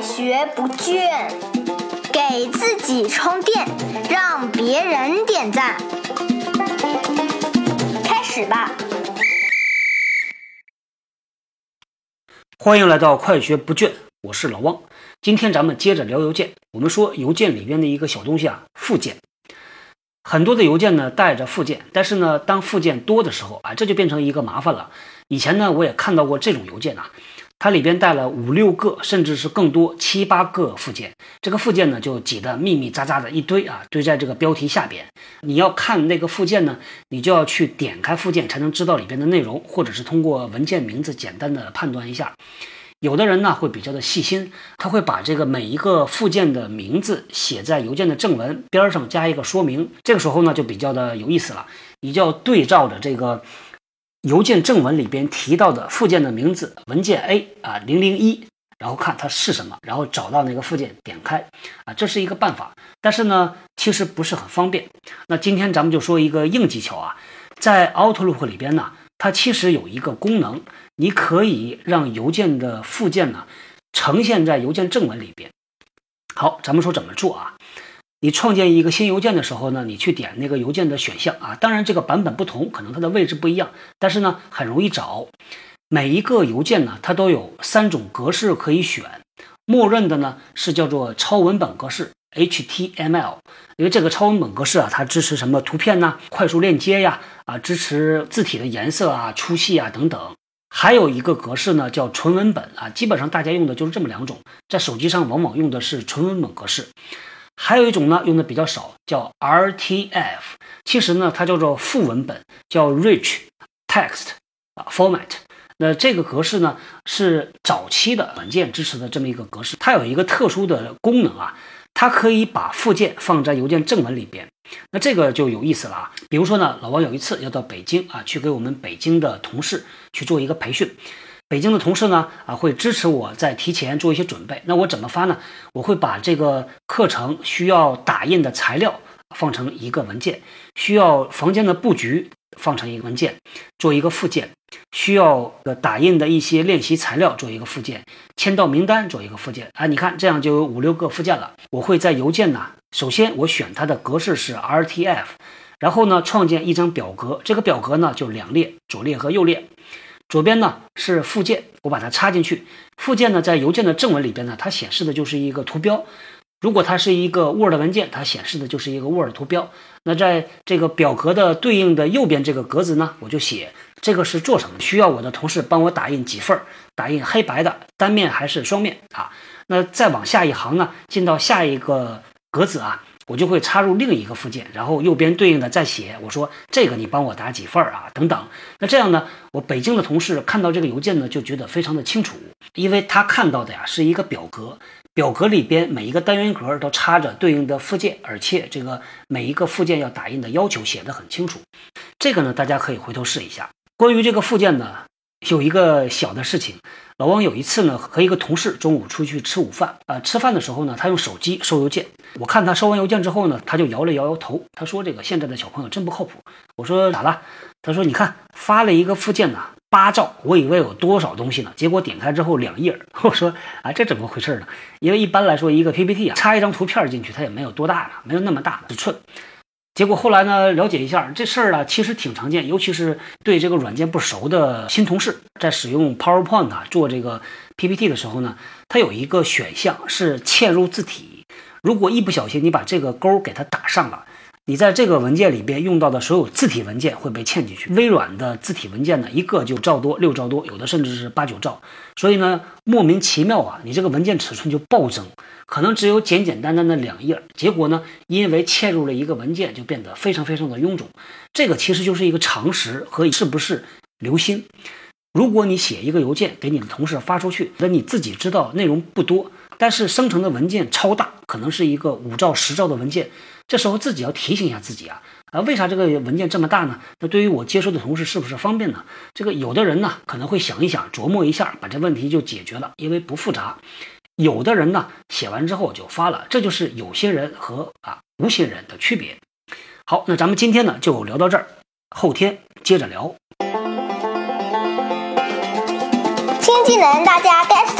学不倦，给自己充电，让别人点赞。开始吧！欢迎来到快学不倦，我是老汪。今天咱们接着聊邮件。我们说邮件里边的一个小东西啊，附件。很多的邮件呢带着附件，但是呢，当附件多的时候啊，这就变成一个麻烦了。以前呢，我也看到过这种邮件啊，它里边带了五六个，甚至是更多，七八个附件。这个附件呢，就挤得密密匝匝的一堆啊，堆在这个标题下边。你要看那个附件呢，你就要去点开附件，才能知道里边的内容，或者是通过文件名字简单的判断一下。有的人呢会比较的细心，他会把这个每一个附件的名字写在邮件的正文边上加一个说明。这个时候呢就比较的有意思了，你就要对照着这个邮件正文里边提到的附件的名字，文件 A 啊零零一，然后看它是什么，然后找到那个附件点开啊，这是一个办法。但是呢其实不是很方便。那今天咱们就说一个硬技巧啊，在 Outlook 里边呢，它其实有一个功能。你可以让邮件的附件呢呈现在邮件正文里边。好，咱们说怎么做啊？你创建一个新邮件的时候呢，你去点那个邮件的选项啊。当然这个版本不同，可能它的位置不一样，但是呢很容易找。每一个邮件呢，它都有三种格式可以选。默认的呢是叫做超文本格式 HTML，因为这个超文本格式啊，它支持什么图片呢？快速链接呀，啊，支持字体的颜色啊、粗细啊等等。还有一个格式呢，叫纯文本啊，基本上大家用的就是这么两种，在手机上往往用的是纯文本格式。还有一种呢，用的比较少，叫 RTF，其实呢，它叫做副文本，叫 Rich Text 啊 Format。那这个格式呢，是早期的软件支持的这么一个格式，它有一个特殊的功能啊。它可以把附件放在邮件正文里边，那这个就有意思了啊。比如说呢，老王有一次要到北京啊，去给我们北京的同事去做一个培训。北京的同事呢啊，会支持我在提前做一些准备。那我怎么发呢？我会把这个课程需要打印的材料放成一个文件，需要房间的布局放成一个文件，做一个附件。需要的打印的一些练习材料做一个附件，签到名单做一个附件啊，你看这样就有五六个附件了。我会在邮件呢，首先我选它的格式是 RTF，然后呢创建一张表格，这个表格呢就两列，左列和右列。左边呢是附件，我把它插进去。附件呢在邮件的正文里边呢，它显示的就是一个图标。如果它是一个 Word 文件，它显示的就是一个 Word 图标。那在这个表格的对应的右边这个格子呢，我就写这个是做什么？需要我的同事帮我打印几份儿？打印黑白的，单面还是双面啊？那再往下一行呢，进到下一个格子啊，我就会插入另一个附件，然后右边对应的再写，我说这个你帮我打几份儿啊？等等。那这样呢，我北京的同事看到这个邮件呢，就觉得非常的清楚，因为他看到的呀是一个表格。表格里边每一个单元格都插着对应的附件，而且这个每一个附件要打印的要求写得很清楚。这个呢，大家可以回头试一下。关于这个附件呢，有一个小的事情。老王有一次呢，和一个同事中午出去吃午饭啊，吃饭的时候呢，他用手机收邮件。我看他收完邮件之后呢，他就摇了摇头，他说：“这个现在的小朋友真不靠谱。”我说：“咋了？”他说：“你看发了一个附件呢。”八兆，我以为有多少东西呢？结果点开之后两页。我说啊，这怎么回事呢？因为一般来说，一个 PPT 啊，插一张图片进去，它也没有多大的，没有那么大的尺寸。结果后来呢，了解一下这事儿呢，其实挺常见，尤其是对这个软件不熟的新同事，在使用 PowerPoint 做这个 PPT 的时候呢，它有一个选项是嵌入字体。如果一不小心你把这个勾给它打上了。你在这个文件里边用到的所有字体文件会被嵌进去。微软的字体文件呢，一个就兆多，六兆多，有的甚至是八九兆。所以呢，莫名其妙啊，你这个文件尺寸就暴增，可能只有简简单单的两页，结果呢，因为嵌入了一个文件，就变得非常非常的臃肿。这个其实就是一个常识和是不是留心。如果你写一个邮件给你的同事发出去，那你自己知道内容不多，但是生成的文件超大，可能是一个五兆、十兆的文件。这时候自己要提醒一下自己啊，啊，为啥这个文件这么大呢？那对于我接收的同事是不是方便呢？这个有的人呢可能会想一想，琢磨一下，把这问题就解决了，因为不复杂。有的人呢写完之后就发了，这就是有些人和啊无心人的区别。好，那咱们今天呢就聊到这儿，后天接着聊。新技能大家 get？